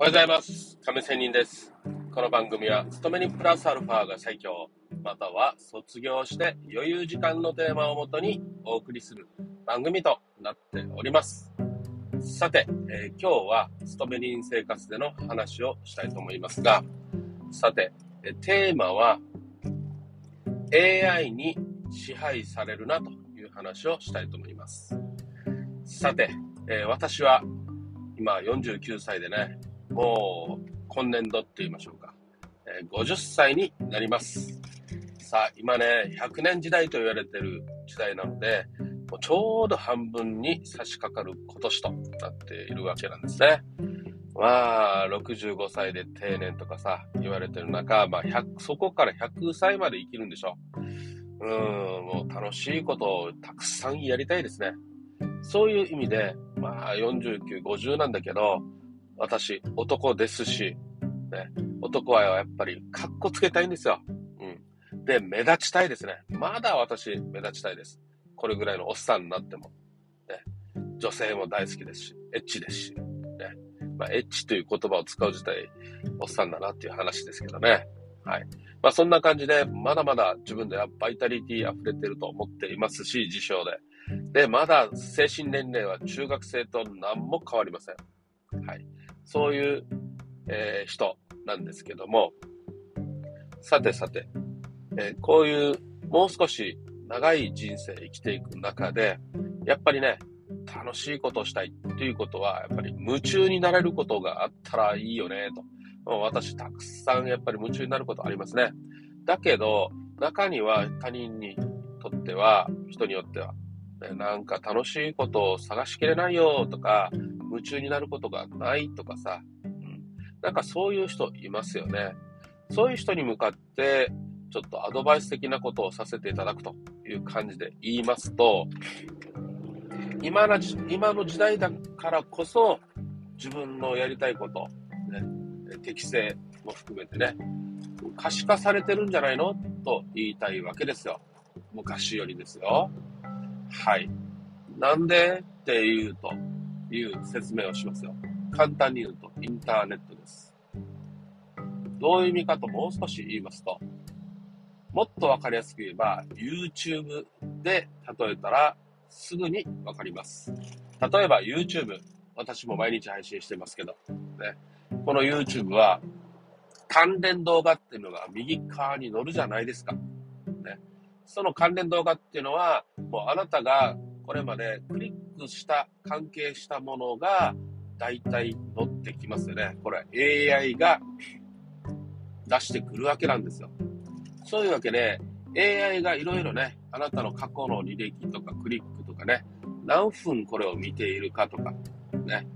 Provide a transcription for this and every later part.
おはようございます。亀仙人です。この番組は、勤めにプラスアルファが最強、または卒業して余裕時間のテーマをもとにお送りする番組となっております。さて、えー今日は勤め人生活での話をしたいと思いますが、さて、えテーマは、AI に支配されるなという話をしたいと思います。さて、えー私は今49歳でね、もう今年度って言いましょうか、えー50歳になります。さあ、今ね、100年時代と言われてる時代なので、もうちょうど半分に差し掛かる今年となっているわけなんですね。まあ、65歳で定年とかさ、言われてる中、まあ、そこから100歳まで生きるんでしょう。ん、もう楽しいことをたくさんやりたいですね。そういう意味で、まあ、49、50なんだけど、私、男ですし、ね、男はやっぱり、かっこつけたいんですよ。うん。で、目立ちたいですね。まだ私、目立ちたいです。これぐらいのおっさんになっても。ね、女性も大好きですし、エッチですし。ね、まあ、エッチという言葉を使う自体、おっさんだなっていう話ですけどね。はい。まあ、そんな感じで、まだまだ自分ではバイタリティ溢れてると思っていますし、自称で。で、まだ精神年齢は中学生と何も変わりません。はい。そういう、えー人なんですけども、さてさて、えーこういうもう少し長い人生生きていく中で、やっぱりね、楽しいことをしたいということは、やっぱり夢中になれることがあったらいいよね、と。もう私、たくさんやっぱり夢中になることありますね。だけど、中には他人にとっては、人によっては、ねなんか楽しいことを探しきれないよとか、夢中になることがないとかさ、うん、なんかそういう人いますよね。そういう人に向かって、ちょっとアドバイス的なことをさせていただくという感じで言いますと、今のじ今の時代だからこそ、自分のやりたいこと、ね、適性も含めてね、可視化されてるんじゃないのと言いたいわけですよ。昔よりですよ。はい。なんでっていうと、いう説明をしますよ。簡単に言うと、インターネットです。どういう意味かともう少し言いますと、もっとわかりやすく言えば、YouTube で例えたらすぐにわかります。例えば YouTube、私も毎日配信してますけど、ね、この YouTube は関連動画っていうのが右側に載るじゃないですか。ね、その関連動画っていうのは、もうあなたがこれまでクリッした、関係したものが大体載ってきますよね。これ AI が出してくるわけなんですよ。そういうわけで、AI がいろいろね、あなたの過去の履歴とかクリックとかね、何分これを見ているかとか、ね、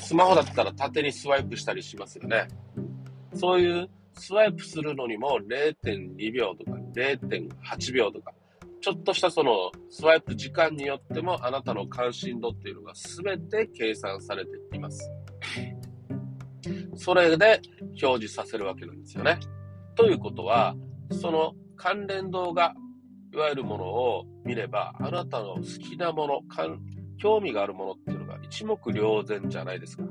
スマホだったら縦にスワイプしたりしますよね。そういうスワイプするのにも0.2秒とか0.8秒とか、ちょっとしたそのスワイプ時間によってもあなたの関心度っていうのが全て計算されています。それで表示させるわけなんですよね。ということは、その関連動画、いわゆるものを見れば、あなたの好きなもの、興味があるものっていうのが一目瞭然じゃないですか。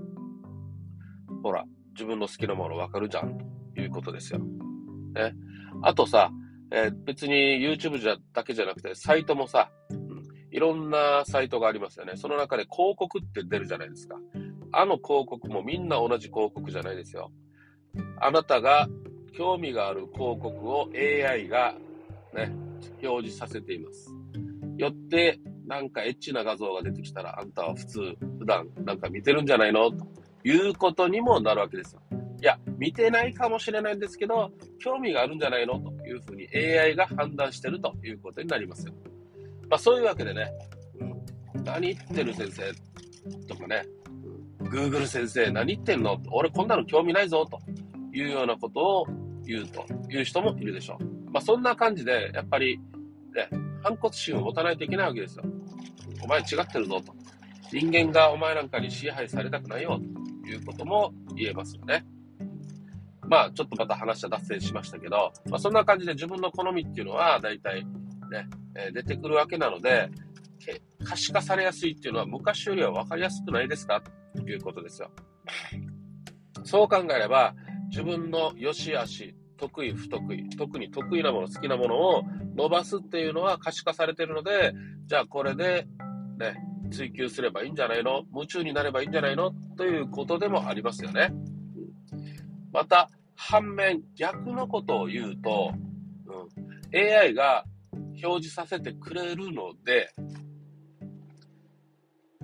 ほら、自分の好きなものわかるじゃん、ということですよ。ね。あとさ、えー別に YouTube じゃだけじゃなくて、サイトもさ、うんいろんなサイトがありますよね。その中で広告って出るじゃないですか。あの広告もみんな同じ広告じゃないですよ。あなたが興味がある広告を AI がね、表示させています。よって、なんかエッチな画像が出てきたら、あんたは普通、普段なんか見てるんじゃないの？ということにもなるわけですよ。いや、見てないかもしれないんですけど、興味があるんじゃないの？というふうに AI が判断してるということになりますよ。まあそういうわけでね、うん、何言ってる先生とかね、Google 先生何言ってんの？俺こんなの興味ないぞというようなことを言うという人もいるでしょう。まあそんな感じで、やっぱり、ね、反骨心を持たないといけないわけですよ。お前違ってるぞと。人間がお前なんかに支配されたくないよということも言えますよね。まあちょっとまた話は脱線しましたけど、まあそんな感じで自分の好みっていうのは大体ね、え出てくるわけなので、可視化されやすいっていうのは昔よりは分かりやすくないですか？ということですよ。そう考えれば、自分の良し悪し、得意、不得意、特に得意なもの、好きなものを伸ばすっていうのは可視化されてるので、じゃあこれで、ね、追求すればいいんじゃないの？夢中になればいいんじゃないの？ということでもありますよね。また、反面、逆のことを言うと、うん、AI が表示させてくれるので、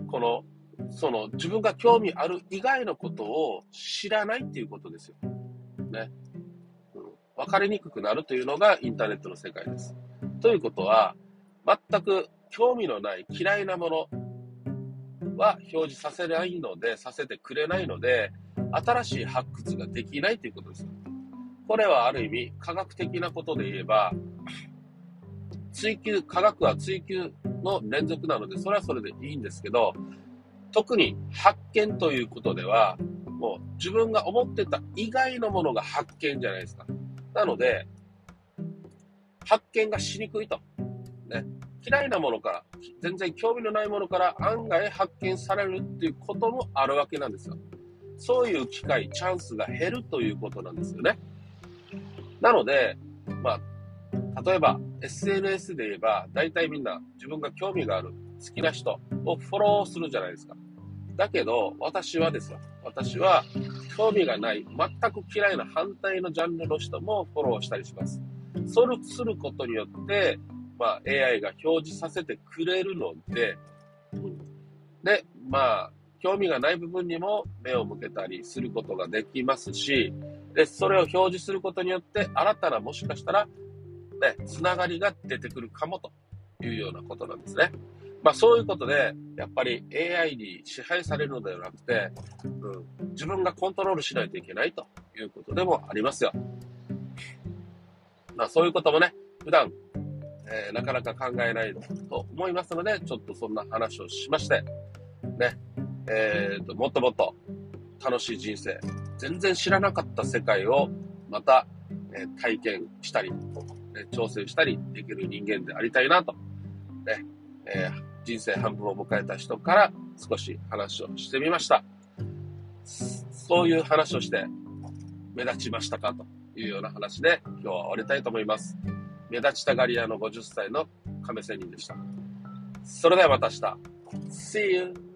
この、その自分が興味ある以外のことを知らないっていうことですよ。ね。うん、分かりにくくなるというのがインターネットの世界です。ということは、全く興味のない嫌いなものは表示させないので、させてくれないので、新しい発掘ができないということです。これはある意味、科学的なことで言えば、追求、科学は追求の連続なので、それはそれでいいんですけど、特に発見ということでは、もう自分が思ってた以外のものが発見じゃないですか。なので、発見がしにくいと。ね。嫌いなものから、全然興味のないものから案外発見されるっていうこともあるわけなんですよ。そういう機会、チャンスが減るということなんですよね。なので、まあ、例えば SNS で言えば、大体みんな自分が興味がある好きな人をフォローするじゃないですか。だけど、私はですよ。私は興味がない、全く嫌いな反対のジャンルの人もフォローしたりします。それすることによって、まあ、AI が表示させてくれるので、で、まあ、興味がない部分にも目を向けたりすることができますし、で、それを表示することによって、新たなもしかしたら、ね、つながりが出てくるかもというようなことなんですね。まあそういうことで、やっぱり AI に支配されるのではなくて、うん、自分がコントロールしないといけないということでもありますよ。まあそういうこともね、普段、えー、なかなか考えないと思いますので、ちょっとそんな話をしまして、ね、えーと、もっともっと楽しい人生、全然知らなかった世界をまた、えー、体験したり、え挑戦したりできる人間でありたいなと、ねえー人生半分を迎えた人から少し話をしてみました。そういう話をして目立ちましたかというような話で今日は終わりたいと思います。目立ちたがり屋の50歳の亀仙人でした。それではまた明日。See you!